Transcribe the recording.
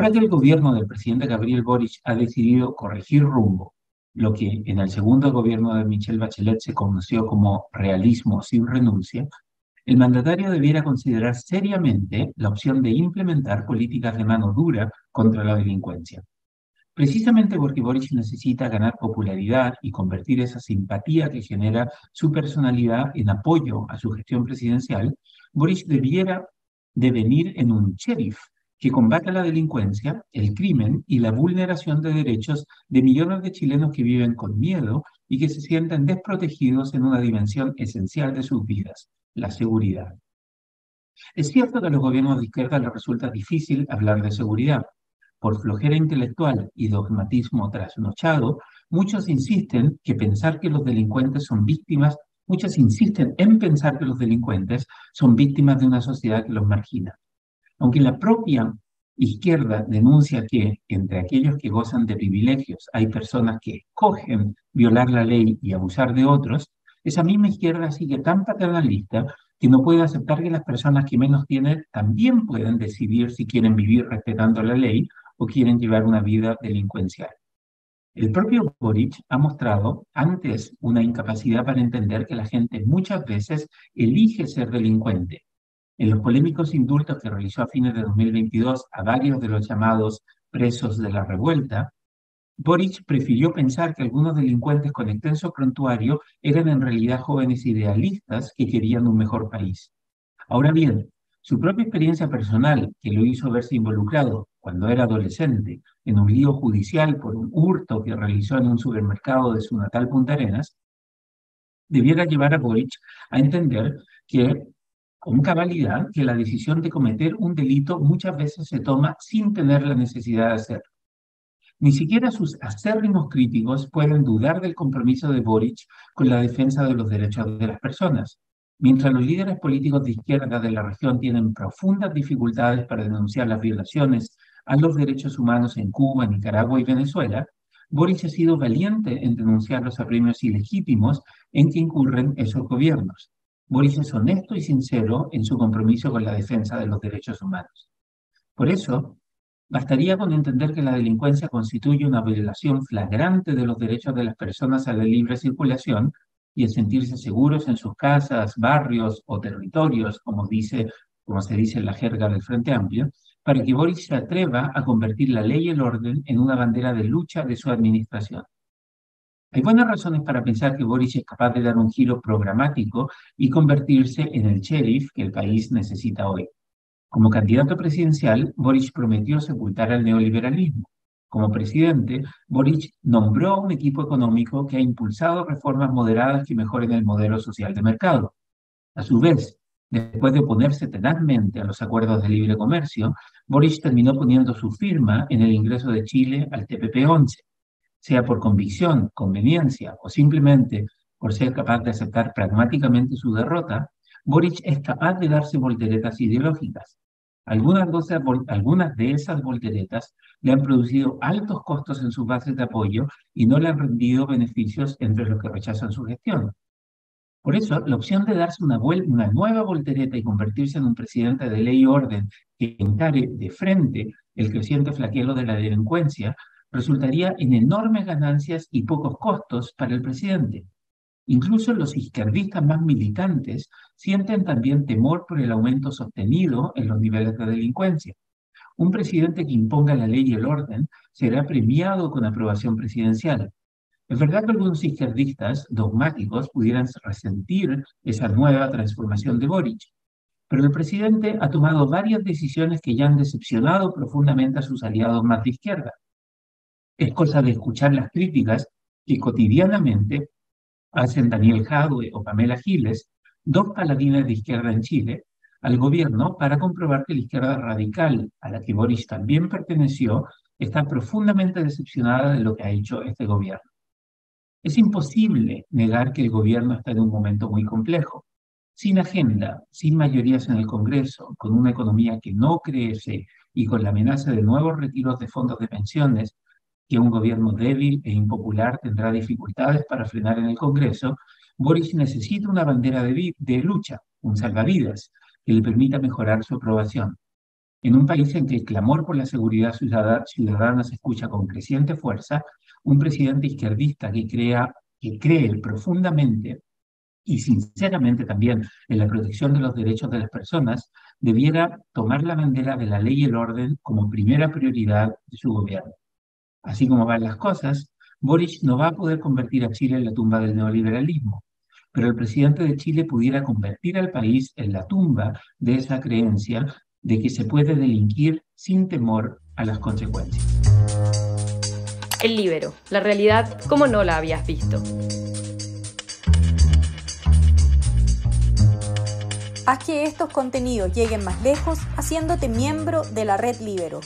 Ahora que el gobierno del presidente Gabriel Boric ha decidido corregir rumbo, lo que en el segundo gobierno de Michelle Bachelet se conoció como realismo sin renuncia, el mandatario debiera considerar seriamente la opción de implementar políticas de mano dura contra la delincuencia. Precisamente porque Boric necesita ganar popularidad y convertir esa simpatía que genera su personalidad en apoyo a su gestión presidencial, Boric debiera devenir en un sheriff que combata la delincuencia, el crimen y la vulneración de derechos de millones de chilenos que viven con miedo y que se sienten desprotegidos en una dimensión esencial de sus vidas, la seguridad. Es cierto que a los gobiernos de izquierda les resulta difícil hablar de seguridad. Por flojera intelectual y dogmatismo trasnochado, muchos insisten que pensar que los delincuentes son víctimas, muchos insisten en pensar que los delincuentes son víctimas de una sociedad que los margina. Aunque la propia izquierda denuncia que entre aquellos que gozan de privilegios hay personas que escogen violar la ley y abusar de otros, esa misma izquierda sigue tan paternalista que no puede aceptar que las personas que menos tienen también pueden decidir si quieren vivir respetando la ley o quieren llevar una vida delincuencial. El propio Boric ha mostrado antes una incapacidad para entender que la gente muchas veces elige ser delincuente en los polémicos indultos que realizó a fines de 2022 a varios de los llamados presos de la revuelta, Boric prefirió pensar que algunos delincuentes con extenso prontuario eran en realidad jóvenes idealistas que querían un mejor país. Ahora bien, su propia experiencia personal, que lo hizo verse involucrado cuando era adolescente en un lío judicial por un hurto que realizó en un supermercado de su natal Punta Arenas, debiera llevar a Boric a entender que con cabalidad que la decisión de cometer un delito muchas veces se toma sin tener la necesidad de hacerlo. Ni siquiera sus acérrimos críticos pueden dudar del compromiso de Boric con la defensa de los derechos de las personas. Mientras los líderes políticos de izquierda de la región tienen profundas dificultades para denunciar las violaciones a los derechos humanos en Cuba, Nicaragua y Venezuela, Boric ha sido valiente en denunciar los apremios ilegítimos en que incurren esos gobiernos. Boris es honesto y sincero en su compromiso con la defensa de los derechos humanos. Por eso, bastaría con entender que la delincuencia constituye una violación flagrante de los derechos de las personas a la libre circulación y el sentirse seguros en sus casas, barrios o territorios, como, dice, como se dice en la jerga del Frente Amplio, para que Boris se atreva a convertir la ley y el orden en una bandera de lucha de su administración. Hay buenas razones para pensar que Boris es capaz de dar un giro programático y convertirse en el sheriff que el país necesita hoy. Como candidato presidencial, Boris prometió sepultar al neoliberalismo. Como presidente, Boris nombró un equipo económico que ha impulsado reformas moderadas que mejoren el modelo social de mercado. A su vez, después de oponerse tenazmente a los acuerdos de libre comercio, Boris terminó poniendo su firma en el ingreso de Chile al TPP-11 sea por convicción, conveniencia o simplemente por ser capaz de aceptar pragmáticamente su derrota, Boric es capaz de darse volteretas ideológicas. Algunas de, esas volteretas le han producido altos costos en sus bases de apoyo y no le han rendido beneficios entre los que rechazan su gestión. Por eso, la opción de darse una, una nueva voltereta y convertirse en un presidente de ley y orden que encare de frente el creciente flaqueo de la delincuencia resultaría en enormes ganancias y pocos costos para el presidente. Incluso los izquierdistas más militantes sienten también temor por el aumento sostenido en los niveles de delincuencia. Un presidente que imponga la ley y el orden será premiado con aprobación presidencial. Es verdad que algunos izquierdistas dogmáticos pudieran resentir esa nueva transformación de Boric, pero el presidente ha tomado varias decisiones que ya han decepcionado profundamente a sus aliados más de izquierda. Es cosa de escuchar las críticas que cotidianamente hacen Daniel Jadwe o Pamela Giles, dos paladines de izquierda en Chile, al gobierno para comprobar que la izquierda radical, a la que Boris también perteneció, está profundamente decepcionada de lo que ha hecho este gobierno. Es imposible negar que el gobierno está en un momento muy complejo. Sin agenda, sin mayorías en el Congreso, con una economía que no crece y con la amenaza de nuevos retiros de fondos de pensiones, que un gobierno débil e impopular tendrá dificultades para frenar en el Congreso, Boris necesita una bandera de, lucha, un salvavidas, que le permita mejorar su aprobación. En un país en que el clamor por la seguridad ciudadana se escucha con creciente fuerza, un presidente izquierdista que, crea, que cree profundamente y sinceramente también en la protección de los derechos de las personas, debiera tomar la bandera de la ley y el orden como primera prioridad de su gobierno. Así como van las cosas, Boric no va a poder convertir a Chile en la tumba del neoliberalismo, pero el presidente de Chile pudiera convertir al país en la tumba de esa creencia de que se puede delinquir sin temor a las consecuencias. El libero, la realidad como no la habías visto. Haz que estos contenidos lleguen más lejos haciéndote miembro de la red Libero.